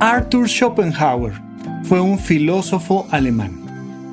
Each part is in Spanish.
Arthur Schopenhauer fue un filósofo alemán.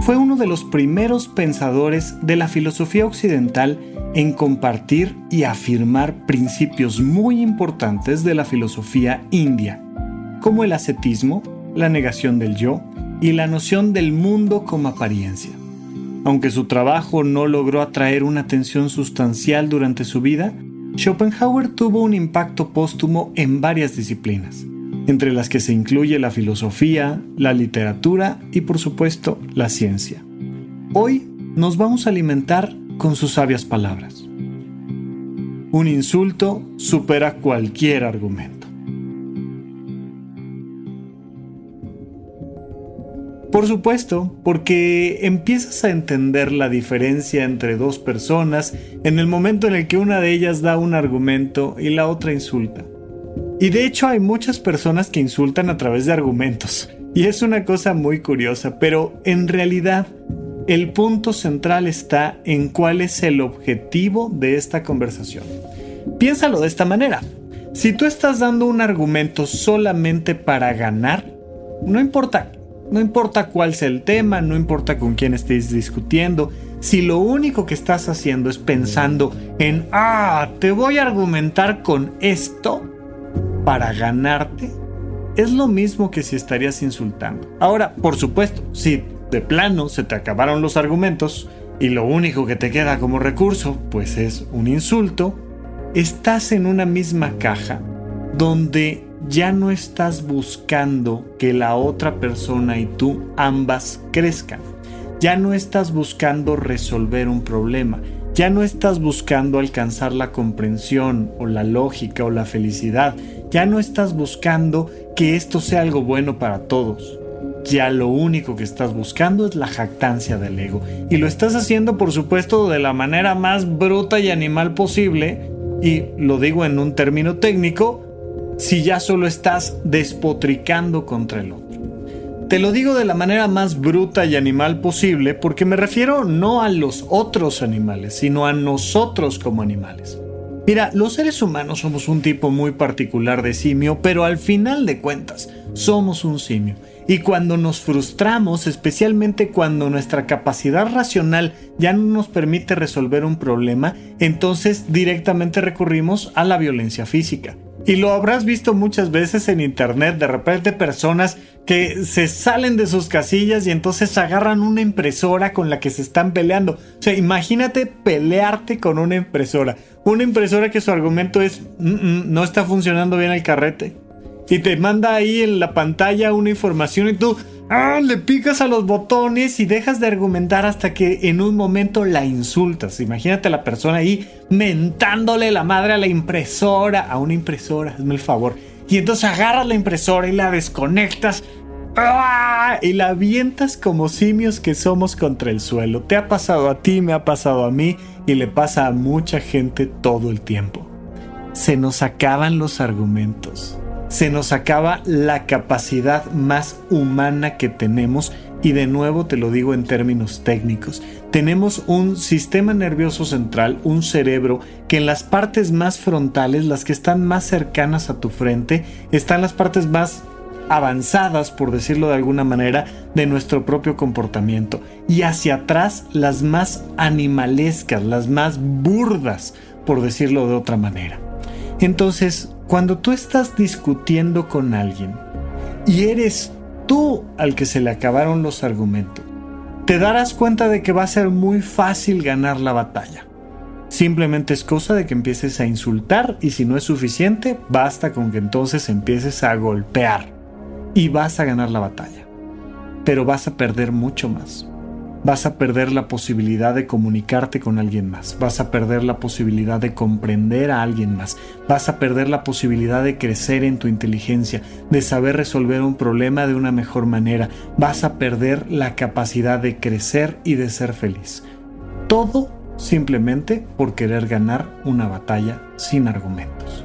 Fue uno de los primeros pensadores de la filosofía occidental en compartir y afirmar principios muy importantes de la filosofía india, como el ascetismo, la negación del yo y la noción del mundo como apariencia. Aunque su trabajo no logró atraer una atención sustancial durante su vida, Schopenhauer tuvo un impacto póstumo en varias disciplinas entre las que se incluye la filosofía, la literatura y por supuesto la ciencia. Hoy nos vamos a alimentar con sus sabias palabras. Un insulto supera cualquier argumento. Por supuesto, porque empiezas a entender la diferencia entre dos personas en el momento en el que una de ellas da un argumento y la otra insulta. Y de hecho hay muchas personas que insultan a través de argumentos. Y es una cosa muy curiosa, pero en realidad el punto central está en cuál es el objetivo de esta conversación. Piénsalo de esta manera. Si tú estás dando un argumento solamente para ganar, no importa, no importa cuál sea el tema, no importa con quién estés discutiendo, si lo único que estás haciendo es pensando en, ah, te voy a argumentar con esto, para ganarte es lo mismo que si estarías insultando. Ahora, por supuesto, si de plano se te acabaron los argumentos y lo único que te queda como recurso pues es un insulto, estás en una misma caja donde ya no estás buscando que la otra persona y tú ambas crezcan. Ya no estás buscando resolver un problema. Ya no estás buscando alcanzar la comprensión o la lógica o la felicidad ya no estás buscando que esto sea algo bueno para todos. Ya lo único que estás buscando es la jactancia del ego. Y lo estás haciendo, por supuesto, de la manera más bruta y animal posible. Y lo digo en un término técnico, si ya solo estás despotricando contra el otro. Te lo digo de la manera más bruta y animal posible porque me refiero no a los otros animales, sino a nosotros como animales. Mira, los seres humanos somos un tipo muy particular de simio, pero al final de cuentas, somos un simio. Y cuando nos frustramos, especialmente cuando nuestra capacidad racional ya no nos permite resolver un problema, entonces directamente recurrimos a la violencia física. Y lo habrás visto muchas veces en internet, de repente personas que se salen de sus casillas y entonces agarran una impresora con la que se están peleando. O sea, imagínate pelearte con una impresora. Una impresora que su argumento es, mm, mm, no está funcionando bien el carrete. Y te manda ahí en la pantalla una información y tú ah, le picas a los botones y dejas de argumentar hasta que en un momento la insultas. Imagínate a la persona ahí mentándole la madre a la impresora, a una impresora, hazme el favor. Y entonces agarras la impresora y la desconectas ¡Ah! y la avientas como simios que somos contra el suelo. Te ha pasado a ti, me ha pasado a mí y le pasa a mucha gente todo el tiempo. Se nos acaban los argumentos se nos acaba la capacidad más humana que tenemos y de nuevo te lo digo en términos técnicos, tenemos un sistema nervioso central, un cerebro, que en las partes más frontales, las que están más cercanas a tu frente, están las partes más avanzadas, por decirlo de alguna manera, de nuestro propio comportamiento. Y hacia atrás las más animalescas, las más burdas, por decirlo de otra manera. Entonces, cuando tú estás discutiendo con alguien y eres tú al que se le acabaron los argumentos, te darás cuenta de que va a ser muy fácil ganar la batalla. Simplemente es cosa de que empieces a insultar y si no es suficiente, basta con que entonces empieces a golpear y vas a ganar la batalla. Pero vas a perder mucho más vas a perder la posibilidad de comunicarte con alguien más, vas a perder la posibilidad de comprender a alguien más, vas a perder la posibilidad de crecer en tu inteligencia, de saber resolver un problema de una mejor manera, vas a perder la capacidad de crecer y de ser feliz. Todo simplemente por querer ganar una batalla sin argumentos.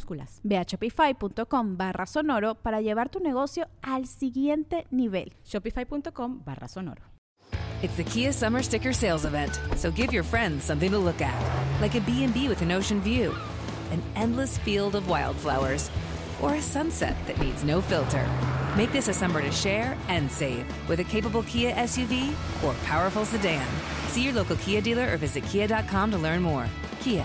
minúsculas. Ve a shopify.com barra sonoro para llevar tu negocio al siguiente nivel. Shopify.com barra sonoro. It's the Kia Summer Sticker Sales Event, so give your friends something to look at, like a B&B with an ocean view, an endless field of wildflowers, or a sunset that needs no filter. Make this a summer to share and save with a capable Kia SUV or powerful sedan. See your local Kia dealer or visit kia.com to learn more. Kia,